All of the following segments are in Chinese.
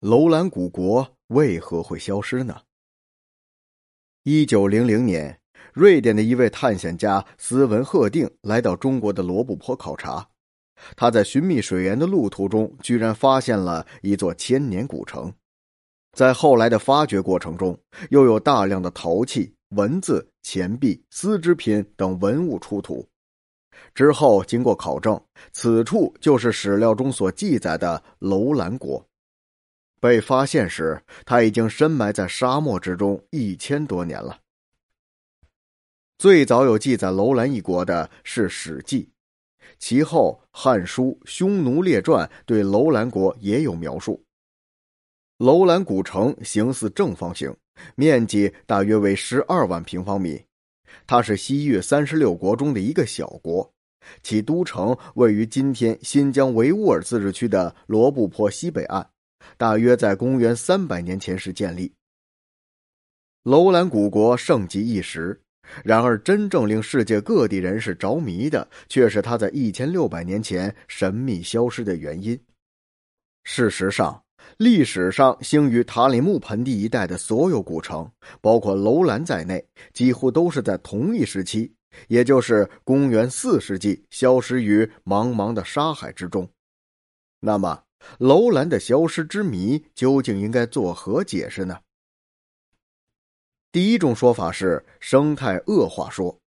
楼兰古国为何会消失呢？一九零零年，瑞典的一位探险家斯文赫定来到中国的罗布泊考察。他在寻觅水源的路途中，居然发现了一座千年古城。在后来的发掘过程中，又有大量的陶器、文字、钱币、丝织品等文物出土。之后经过考证，此处就是史料中所记载的楼兰国。被发现时，他已经深埋在沙漠之中一千多年了。最早有记载楼兰一国的是《史记》，其后《汉书·匈奴列传》对楼兰国也有描述。楼兰古城形似正方形，面积大约为十二万平方米，它是西域三十六国中的一个小国，其都城位于今天新疆维吾尔自治区的罗布泊西北岸。大约在公元三百年前时建立。楼兰古国盛极一时，然而真正令世界各地人士着迷的，却是它在一千六百年前神秘消失的原因。事实上，历史上兴于塔里木盆地一带的所有古城，包括楼兰在内，几乎都是在同一时期，也就是公元四世纪，消失于茫茫的沙海之中。那么，楼兰的消失之谜究竟应该作何解释呢？第一种说法是生态恶化说，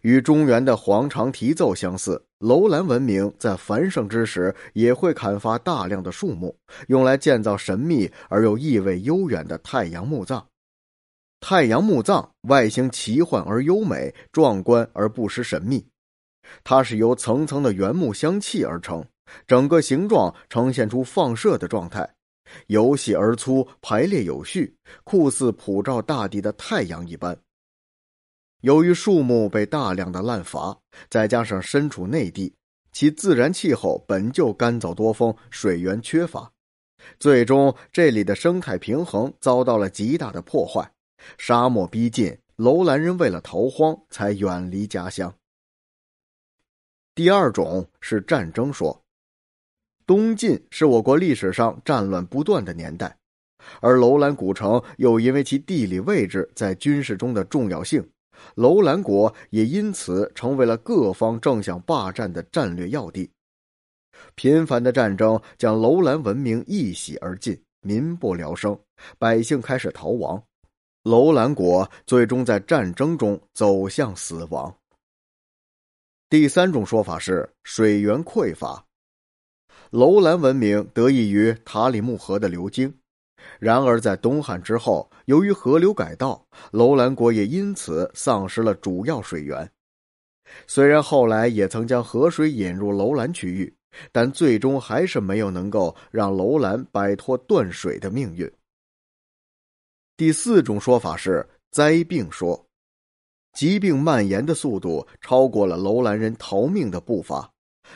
与中原的黄肠题奏相似，楼兰文明在繁盛之时也会砍伐大量的树木，用来建造神秘而又意味悠远的太阳墓葬。太阳墓葬外形奇幻而优美，壮观而不失神秘，它是由层层的原木相砌而成。整个形状呈现出放射的状态，由细而粗，排列有序，酷似普照大地的太阳一般。由于树木被大量的滥伐，再加上身处内地，其自然气候本就干燥多风，水源缺乏，最终这里的生态平衡遭到了极大的破坏。沙漠逼近，楼兰人为了逃荒才远离家乡。第二种是战争说。东晋是我国历史上战乱不断的年代，而楼兰古城又因为其地理位置在军事中的重要性，楼兰国也因此成为了各方正想霸占的战略要地。频繁的战争将楼兰文明一洗而尽，民不聊生，百姓开始逃亡，楼兰国最终在战争中走向死亡。第三种说法是水源匮乏。楼兰文明得益于塔里木河的流经，然而在东汉之后，由于河流改道，楼兰国也因此丧失了主要水源。虽然后来也曾将河水引入楼兰区域，但最终还是没有能够让楼兰摆脱断水的命运。第四种说法是灾病说，疾病蔓延的速度超过了楼兰人逃命的步伐。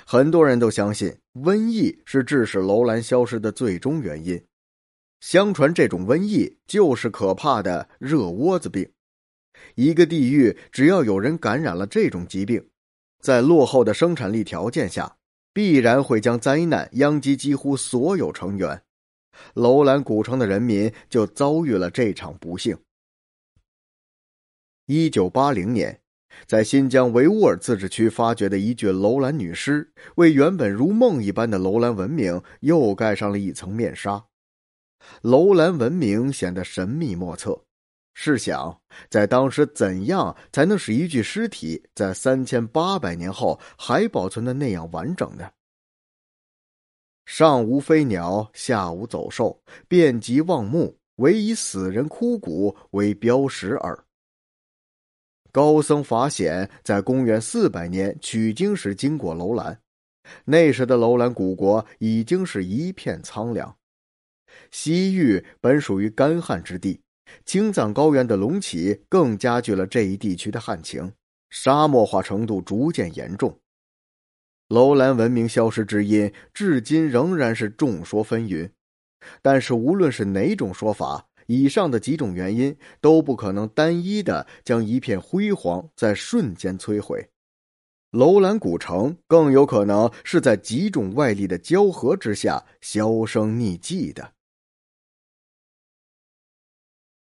很多人都相信瘟疫是致使楼兰消失的最终原因。相传这种瘟疫就是可怕的热窝子病。一个地域只要有人感染了这种疾病，在落后的生产力条件下，必然会将灾难殃及几乎所有成员。楼兰古城的人民就遭遇了这场不幸。一九八零年。在新疆维吾尔自治区发掘的一具楼兰女尸，为原本如梦一般的楼兰文明又盖上了一层面纱。楼兰文明显得神秘莫测。试想，在当时，怎样才能使一具尸体在三千八百年后还保存的那样完整呢？上无飞鸟，下无走兽，遍及望目，唯以死人枯骨为标识耳。高僧法显在公元四百年取经时经过楼兰，那时的楼兰古国已经是一片苍凉。西域本属于干旱之地，青藏高原的隆起更加剧了这一地区的旱情，沙漠化程度逐渐严重。楼兰文明消失之因，至今仍然是众说纷纭。但是无论是哪种说法。以上的几种原因都不可能单一的将一片辉煌在瞬间摧毁，楼兰古城更有可能是在几种外力的交合之下销声匿迹的。